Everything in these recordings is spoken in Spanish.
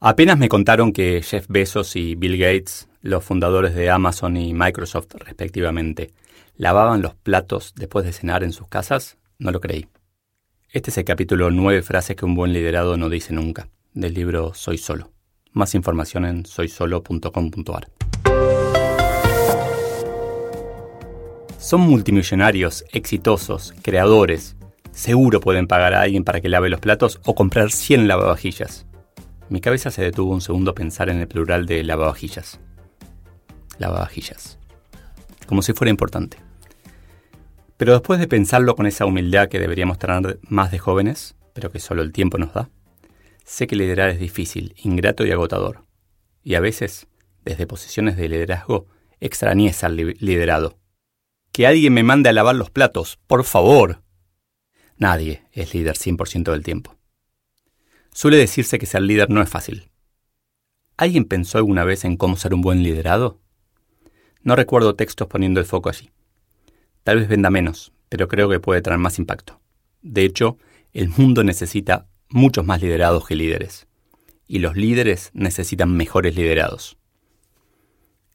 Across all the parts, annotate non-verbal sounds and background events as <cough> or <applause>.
Apenas me contaron que Jeff Bezos y Bill Gates, los fundadores de Amazon y Microsoft respectivamente, lavaban los platos después de cenar en sus casas, no lo creí. Este es el capítulo 9 frases que un buen liderado no dice nunca, del libro Soy Solo. Más información en soysolo.com.ar. Son multimillonarios, exitosos, creadores. Seguro pueden pagar a alguien para que lave los platos o comprar 100 lavavajillas. Mi cabeza se detuvo un segundo a pensar en el plural de lavavajillas. Lavavajillas. Como si fuera importante. Pero después de pensarlo con esa humildad que deberíamos tener más de jóvenes, pero que solo el tiempo nos da, sé que liderar es difícil, ingrato y agotador. Y a veces, desde posiciones de liderazgo, extrañé al liderado. Que alguien me mande a lavar los platos, por favor. Nadie es líder 100% del tiempo. Suele decirse que ser líder no es fácil. ¿Alguien pensó alguna vez en cómo ser un buen liderado? No recuerdo textos poniendo el foco allí. Tal vez venda menos, pero creo que puede traer más impacto. De hecho, el mundo necesita muchos más liderados que líderes. Y los líderes necesitan mejores liderados.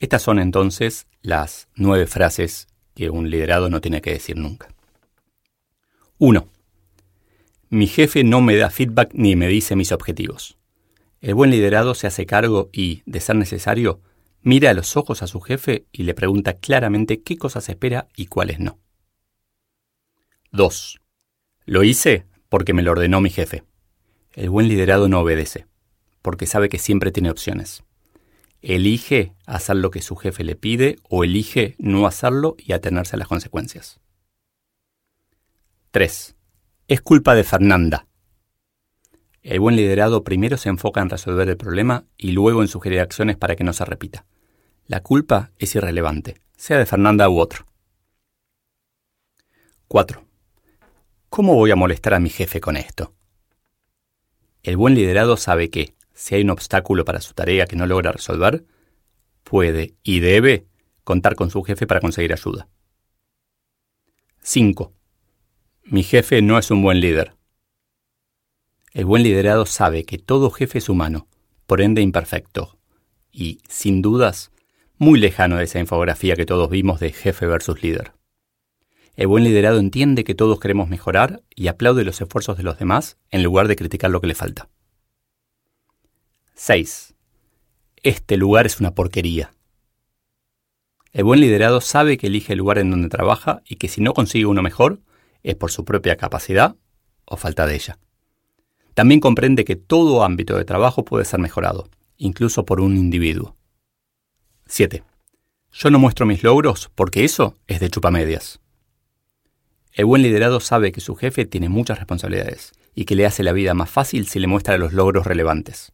Estas son entonces las nueve frases que un liderado no tiene que decir nunca. 1. Mi jefe no me da feedback ni me dice mis objetivos. El buen liderado se hace cargo y, de ser necesario, mira a los ojos a su jefe y le pregunta claramente qué cosas espera y cuáles no. 2. Lo hice porque me lo ordenó mi jefe. El buen liderado no obedece, porque sabe que siempre tiene opciones. Elige hacer lo que su jefe le pide o elige no hacerlo y atenerse a las consecuencias. 3. Es culpa de Fernanda. El buen liderado primero se enfoca en resolver el problema y luego en sugerir acciones para que no se repita. La culpa es irrelevante, sea de Fernanda u otro. 4. ¿Cómo voy a molestar a mi jefe con esto? El buen liderado sabe que, si hay un obstáculo para su tarea que no logra resolver, puede y debe contar con su jefe para conseguir ayuda. 5. Mi jefe no es un buen líder. El buen liderado sabe que todo jefe es humano, por ende imperfecto, y, sin dudas, muy lejano de esa infografía que todos vimos de jefe versus líder. El buen liderado entiende que todos queremos mejorar y aplaude los esfuerzos de los demás en lugar de criticar lo que le falta. 6. Este lugar es una porquería. El buen liderado sabe que elige el lugar en donde trabaja y que si no consigue uno mejor es por su propia capacidad o falta de ella. También comprende que todo ámbito de trabajo puede ser mejorado, incluso por un individuo. 7. Yo no muestro mis logros porque eso es de chupamedias. El buen liderado sabe que su jefe tiene muchas responsabilidades y que le hace la vida más fácil si le muestra los logros relevantes.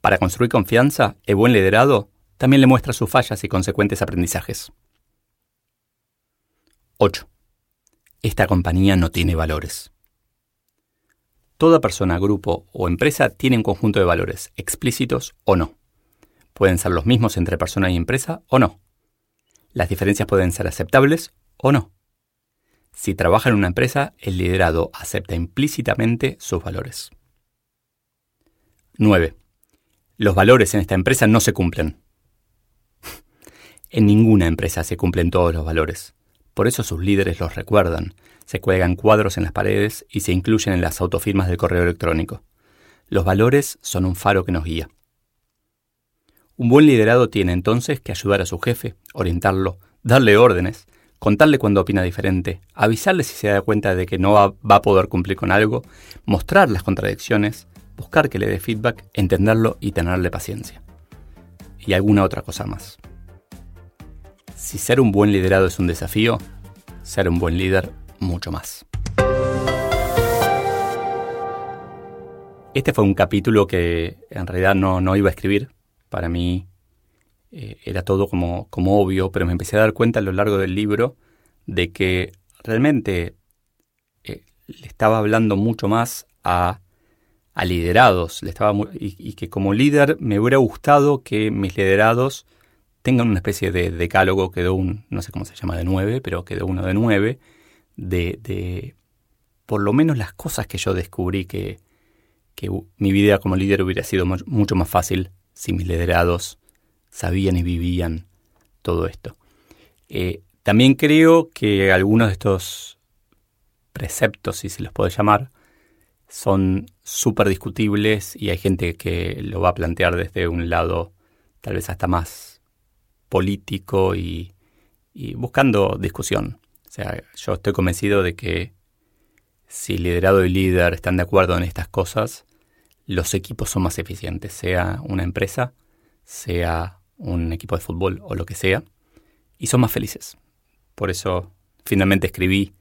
Para construir confianza, el buen liderado también le muestra sus fallas y consecuentes aprendizajes. 8. Esta compañía no tiene valores. Toda persona, grupo o empresa tiene un conjunto de valores, explícitos o no. Pueden ser los mismos entre persona y empresa o no. Las diferencias pueden ser aceptables o no. Si trabaja en una empresa, el liderado acepta implícitamente sus valores. 9. Los valores en esta empresa no se cumplen. <laughs> en ninguna empresa se cumplen todos los valores. Por eso sus líderes los recuerdan, se cuelgan cuadros en las paredes y se incluyen en las autofirmas del correo electrónico. Los valores son un faro que nos guía. Un buen liderado tiene entonces que ayudar a su jefe, orientarlo, darle órdenes, contarle cuando opina diferente, avisarle si se da cuenta de que no va, a poder cumplir con algo, mostrar las contradicciones, buscar que le dé feedback, entenderlo y tenerle paciencia. Y alguna otra cosa más. Si ser un buen liderado es un desafío, ser un buen líder mucho más. Este fue un capítulo que en realidad no, no iba a escribir. Para mí eh, era todo como, como obvio, pero me empecé a dar cuenta a lo largo del libro de que realmente eh, le estaba hablando mucho más a, a liderados. Le estaba y, y, que como líder me hubiera gustado que mis liderados tengan una especie de decálogo que de un, no sé cómo se llama de nueve, pero que de uno de nueve, de, de por lo menos las cosas que yo descubrí que, que mi vida como líder hubiera sido mucho más fácil si mis liderados sabían y vivían todo esto. Eh, también creo que algunos de estos preceptos, si se los puede llamar, son súper discutibles y hay gente que lo va a plantear desde un lado tal vez hasta más político y, buscando discusión. O sea, yo estoy convencido de que si liderado y líder están de acuerdo en estas cosas, los equipos son más eficientes, sea una empresa, sea un equipo de fútbol o lo que sea, y son más felices. Por eso finalmente escribí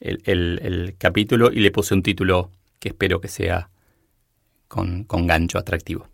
el, capítulo y le puse un título que espero que sea con gancho atractivo.